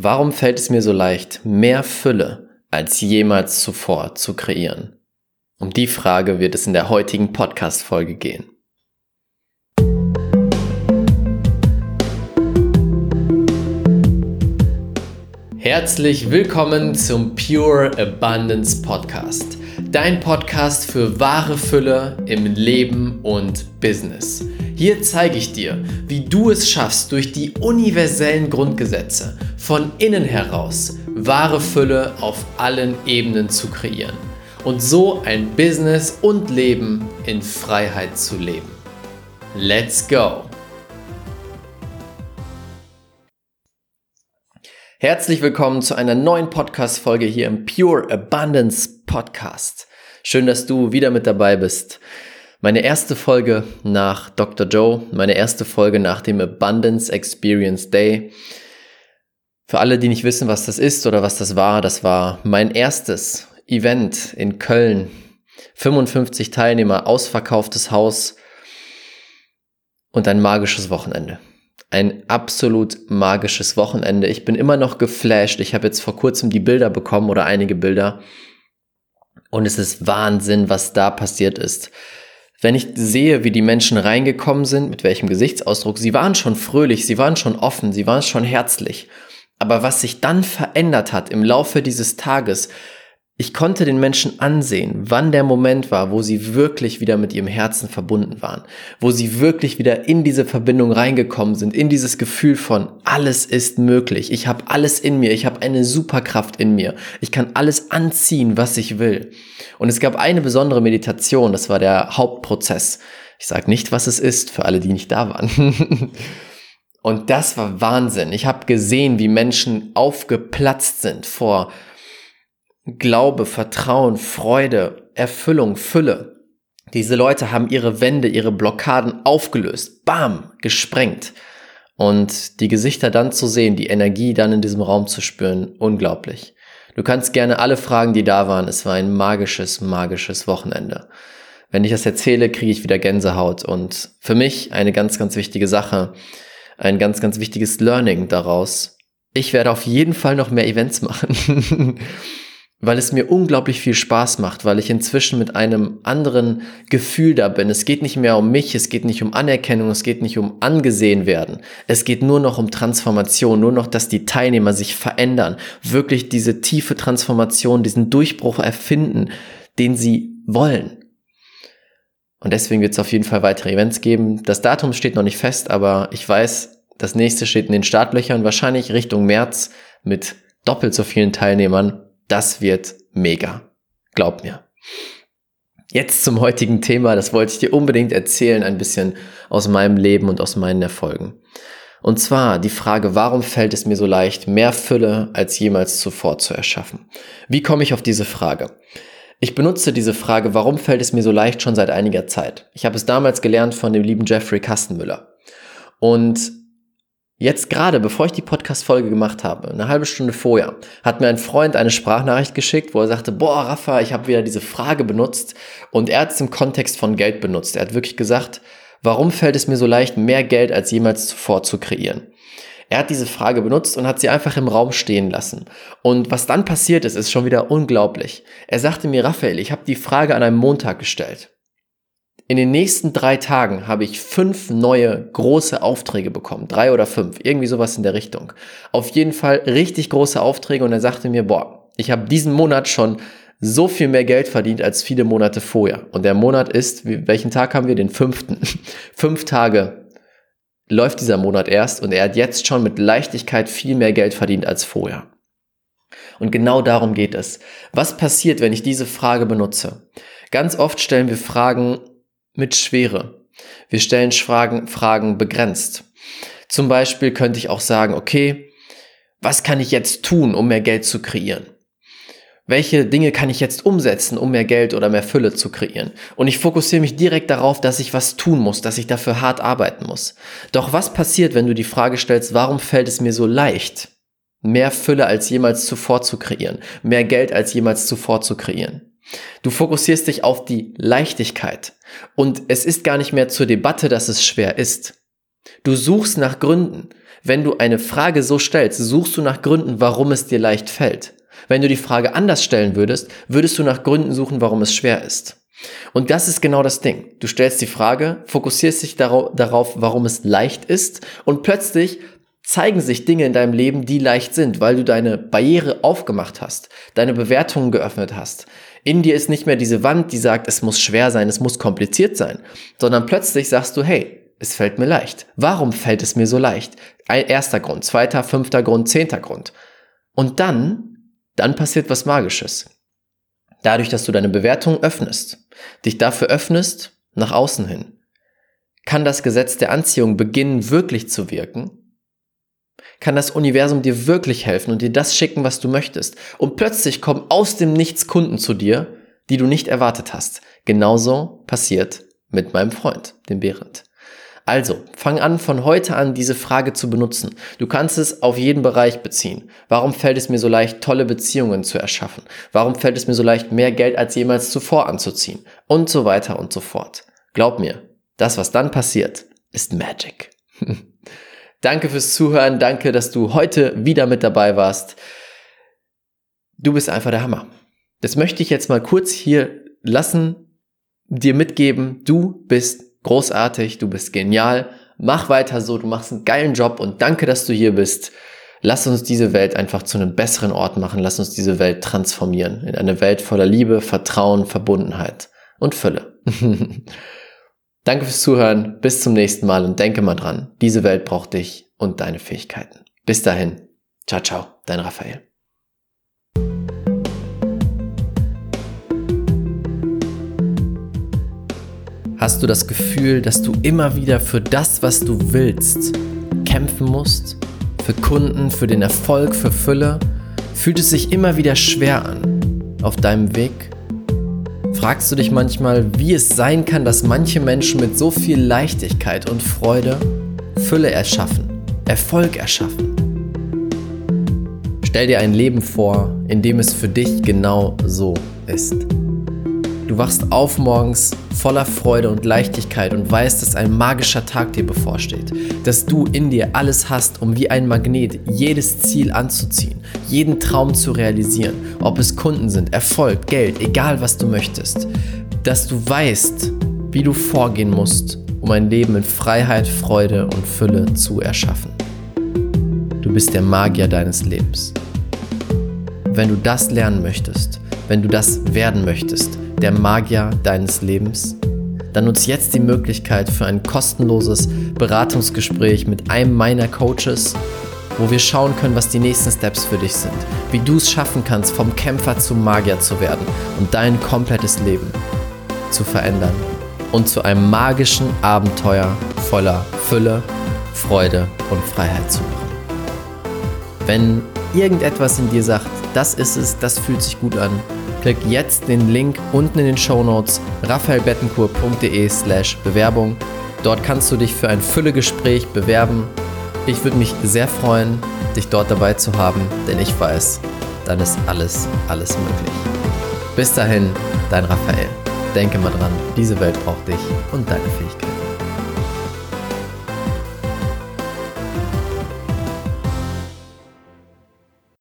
Warum fällt es mir so leicht, mehr Fülle als jemals zuvor zu kreieren? Um die Frage wird es in der heutigen Podcast-Folge gehen. Herzlich willkommen zum Pure Abundance Podcast. Dein Podcast für wahre Fülle im Leben und Business. Hier zeige ich dir, wie du es schaffst, durch die universellen Grundgesetze von innen heraus wahre Fülle auf allen Ebenen zu kreieren und so ein Business und Leben in Freiheit zu leben. Let's go! Herzlich willkommen zu einer neuen Podcast-Folge hier im Pure Abundance Podcast. Schön, dass du wieder mit dabei bist. Meine erste Folge nach Dr. Joe, meine erste Folge nach dem Abundance Experience Day. Für alle, die nicht wissen, was das ist oder was das war, das war mein erstes Event in Köln. 55 Teilnehmer, ausverkauftes Haus und ein magisches Wochenende. Ein absolut magisches Wochenende. Ich bin immer noch geflasht. Ich habe jetzt vor kurzem die Bilder bekommen oder einige Bilder. Und es ist Wahnsinn, was da passiert ist. Wenn ich sehe, wie die Menschen reingekommen sind, mit welchem Gesichtsausdruck, sie waren schon fröhlich, sie waren schon offen, sie waren schon herzlich. Aber was sich dann verändert hat im Laufe dieses Tages, ich konnte den Menschen ansehen, wann der Moment war, wo sie wirklich wieder mit ihrem Herzen verbunden waren, wo sie wirklich wieder in diese Verbindung reingekommen sind, in dieses Gefühl von alles ist möglich, ich habe alles in mir, ich habe eine Superkraft in mir, ich kann alles anziehen, was ich will. Und es gab eine besondere Meditation, das war der Hauptprozess. Ich sage nicht, was es ist, für alle, die nicht da waren. Und das war Wahnsinn. Ich habe gesehen, wie Menschen aufgeplatzt sind vor Glaube, Vertrauen, Freude, Erfüllung, Fülle. Diese Leute haben ihre Wände, ihre Blockaden aufgelöst, bam, gesprengt. Und die Gesichter dann zu sehen, die Energie dann in diesem Raum zu spüren, unglaublich. Du kannst gerne alle fragen, die da waren. Es war ein magisches, magisches Wochenende. Wenn ich das erzähle, kriege ich wieder Gänsehaut. Und für mich eine ganz, ganz wichtige Sache, ein ganz, ganz wichtiges Learning daraus. Ich werde auf jeden Fall noch mehr Events machen. Weil es mir unglaublich viel Spaß macht, weil ich inzwischen mit einem anderen Gefühl da bin. Es geht nicht mehr um mich, es geht nicht um Anerkennung, es geht nicht um angesehen werden. Es geht nur noch um Transformation, nur noch, dass die Teilnehmer sich verändern, wirklich diese tiefe Transformation, diesen Durchbruch erfinden, den sie wollen. Und deswegen wird es auf jeden Fall weitere Events geben. Das Datum steht noch nicht fest, aber ich weiß, das nächste steht in den Startlöchern, wahrscheinlich Richtung März mit doppelt so vielen Teilnehmern das wird mega. Glaub mir. Jetzt zum heutigen Thema, das wollte ich dir unbedingt erzählen, ein bisschen aus meinem Leben und aus meinen Erfolgen. Und zwar die Frage, warum fällt es mir so leicht, mehr Fülle als jemals zuvor zu erschaffen? Wie komme ich auf diese Frage? Ich benutze diese Frage, warum fällt es mir so leicht schon seit einiger Zeit. Ich habe es damals gelernt von dem lieben Jeffrey Kastenmüller. Und Jetzt gerade, bevor ich die Podcast-Folge gemacht habe, eine halbe Stunde vorher, hat mir ein Freund eine Sprachnachricht geschickt, wo er sagte, boah, Rafa, ich habe wieder diese Frage benutzt und er hat es im Kontext von Geld benutzt. Er hat wirklich gesagt, warum fällt es mir so leicht, mehr Geld als jemals zuvor zu kreieren? Er hat diese Frage benutzt und hat sie einfach im Raum stehen lassen. Und was dann passiert ist, ist schon wieder unglaublich. Er sagte mir, Raphael, ich habe die Frage an einem Montag gestellt. In den nächsten drei Tagen habe ich fünf neue große Aufträge bekommen. Drei oder fünf. Irgendwie sowas in der Richtung. Auf jeden Fall richtig große Aufträge und er sagte mir, boah, ich habe diesen Monat schon so viel mehr Geld verdient als viele Monate vorher. Und der Monat ist, welchen Tag haben wir? Den fünften. Fünf Tage läuft dieser Monat erst und er hat jetzt schon mit Leichtigkeit viel mehr Geld verdient als vorher. Und genau darum geht es. Was passiert, wenn ich diese Frage benutze? Ganz oft stellen wir Fragen, mit Schwere. Wir stellen Fragen, Fragen begrenzt. Zum Beispiel könnte ich auch sagen, okay, was kann ich jetzt tun, um mehr Geld zu kreieren? Welche Dinge kann ich jetzt umsetzen, um mehr Geld oder mehr Fülle zu kreieren? Und ich fokussiere mich direkt darauf, dass ich was tun muss, dass ich dafür hart arbeiten muss. Doch was passiert, wenn du die Frage stellst, warum fällt es mir so leicht, mehr Fülle als jemals zuvor zu kreieren, mehr Geld als jemals zuvor zu kreieren? Du fokussierst dich auf die Leichtigkeit und es ist gar nicht mehr zur Debatte, dass es schwer ist. Du suchst nach Gründen. Wenn du eine Frage so stellst, suchst du nach Gründen, warum es dir leicht fällt. Wenn du die Frage anders stellen würdest, würdest du nach Gründen suchen, warum es schwer ist. Und das ist genau das Ding. Du stellst die Frage, fokussierst dich darauf, warum es leicht ist und plötzlich zeigen sich Dinge in deinem Leben, die leicht sind, weil du deine Barriere aufgemacht hast, deine Bewertungen geöffnet hast. In dir ist nicht mehr diese Wand, die sagt, es muss schwer sein, es muss kompliziert sein, sondern plötzlich sagst du, hey, es fällt mir leicht. Warum fällt es mir so leicht? Erster Grund, zweiter, fünfter Grund, zehnter Grund. Und dann, dann passiert was Magisches. Dadurch, dass du deine Bewertung öffnest, dich dafür öffnest, nach außen hin, kann das Gesetz der Anziehung beginnen wirklich zu wirken kann das Universum dir wirklich helfen und dir das schicken, was du möchtest. Und plötzlich kommen aus dem Nichts Kunden zu dir, die du nicht erwartet hast. Genauso passiert mit meinem Freund, dem Behrendt. Also, fang an, von heute an diese Frage zu benutzen. Du kannst es auf jeden Bereich beziehen. Warum fällt es mir so leicht, tolle Beziehungen zu erschaffen? Warum fällt es mir so leicht, mehr Geld als jemals zuvor anzuziehen? Und so weiter und so fort. Glaub mir, das, was dann passiert, ist Magic. Danke fürs Zuhören. Danke, dass du heute wieder mit dabei warst. Du bist einfach der Hammer. Das möchte ich jetzt mal kurz hier lassen, dir mitgeben. Du bist großartig, du bist genial. Mach weiter so, du machst einen geilen Job und danke, dass du hier bist. Lass uns diese Welt einfach zu einem besseren Ort machen. Lass uns diese Welt transformieren in eine Welt voller Liebe, Vertrauen, Verbundenheit und Fülle. Danke fürs Zuhören, bis zum nächsten Mal und denke mal dran, diese Welt braucht dich und deine Fähigkeiten. Bis dahin, ciao, ciao, dein Raphael. Hast du das Gefühl, dass du immer wieder für das, was du willst, kämpfen musst? Für Kunden, für den Erfolg, für Fülle? Fühlt es sich immer wieder schwer an auf deinem Weg? Fragst du dich manchmal, wie es sein kann, dass manche Menschen mit so viel Leichtigkeit und Freude Fülle erschaffen, Erfolg erschaffen? Stell dir ein Leben vor, in dem es für dich genau so ist. Du wachst auf morgens voller Freude und Leichtigkeit und weißt, dass ein magischer Tag dir bevorsteht, dass du in dir alles hast, um wie ein Magnet jedes Ziel anzuziehen, jeden Traum zu realisieren, ob es Kunden sind, Erfolg, Geld, egal was du möchtest, dass du weißt, wie du vorgehen musst, um ein Leben in Freiheit, Freude und Fülle zu erschaffen. Du bist der Magier deines Lebens. Wenn du das lernen möchtest, wenn du das werden möchtest, der Magier deines Lebens? Dann nutz jetzt die Möglichkeit für ein kostenloses Beratungsgespräch mit einem meiner Coaches, wo wir schauen können, was die nächsten Steps für dich sind, wie du es schaffen kannst, vom Kämpfer zum Magier zu werden und dein komplettes Leben zu verändern und zu einem magischen Abenteuer voller Fülle, Freude und Freiheit zu machen. Wenn irgendetwas in dir sagt, das ist es, das fühlt sich gut an, Klick jetzt den Link unten in den Show Notes raphaelbettencourt.de slash Bewerbung. Dort kannst du dich für ein Füllegespräch bewerben. Ich würde mich sehr freuen, dich dort dabei zu haben, denn ich weiß, dann ist alles, alles möglich. Bis dahin, dein Raphael. Denke mal dran, diese Welt braucht dich und deine Fähigkeiten.